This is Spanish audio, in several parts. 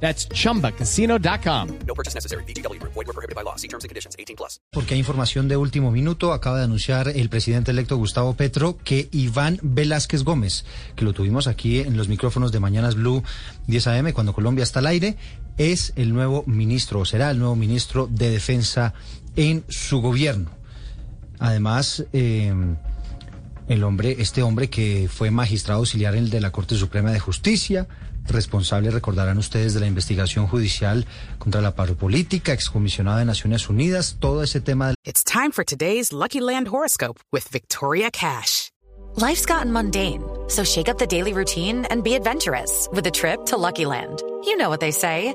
That's chumbacasino.com. No purchase necessary. BGW. Void were prohibited by law. See terms and conditions. 18 plus. Porque hay información de último minuto. Acaba de anunciar el presidente electo Gustavo Petro que Iván Velázquez Gómez, que lo tuvimos aquí en los micrófonos de Mañanas Blue 10 AM, cuando Colombia está al aire, es el nuevo ministro, o será el nuevo ministro de Defensa en su gobierno. Además, eh, el hombre, este hombre que fue magistrado auxiliar en el de la Corte Suprema de Justicia, responsable, recordarán ustedes, de la investigación judicial contra la política, excomisionado de Naciones Unidas, todo ese tema. It's time for today's Lucky Land horoscope with Victoria Cash. Life's gotten mundane, so shake up the daily routine and be adventurous with a trip to Lucky Land. You know what they say.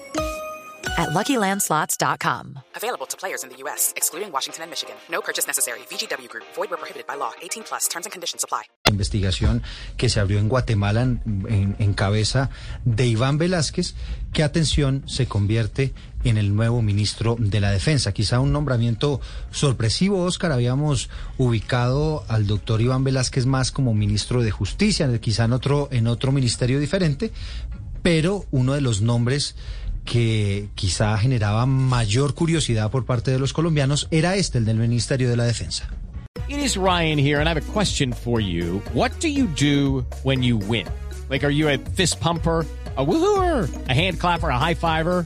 at LuckyLandSlots.com. Available to players in the U.S., excluding Washington and Michigan. No purchase necessary. VGW Group. Void where prohibited by law. 18 plus. Terms and conditions apply. Investigación que se abrió en Guatemala en, en- en cabeza de Iván Velázquez, que atención se convierte en el nuevo ministro de la Defensa. Quizá un nombramiento sorpresivo, Oscar. Habíamos ubicado al doctor Iván Velázquez más como ministro de Justicia, quizá en otro, en otro ministerio diferente, pero uno de los nombres que quizá generaba mayor curiosidad por parte de los colombianos era este, el del Ministerio de la Defensa. It is Ryan here, and I have a question for you. What do you do when you win? Like, are you a fist pumper? A woohooer, a hand clapper, a high fiver.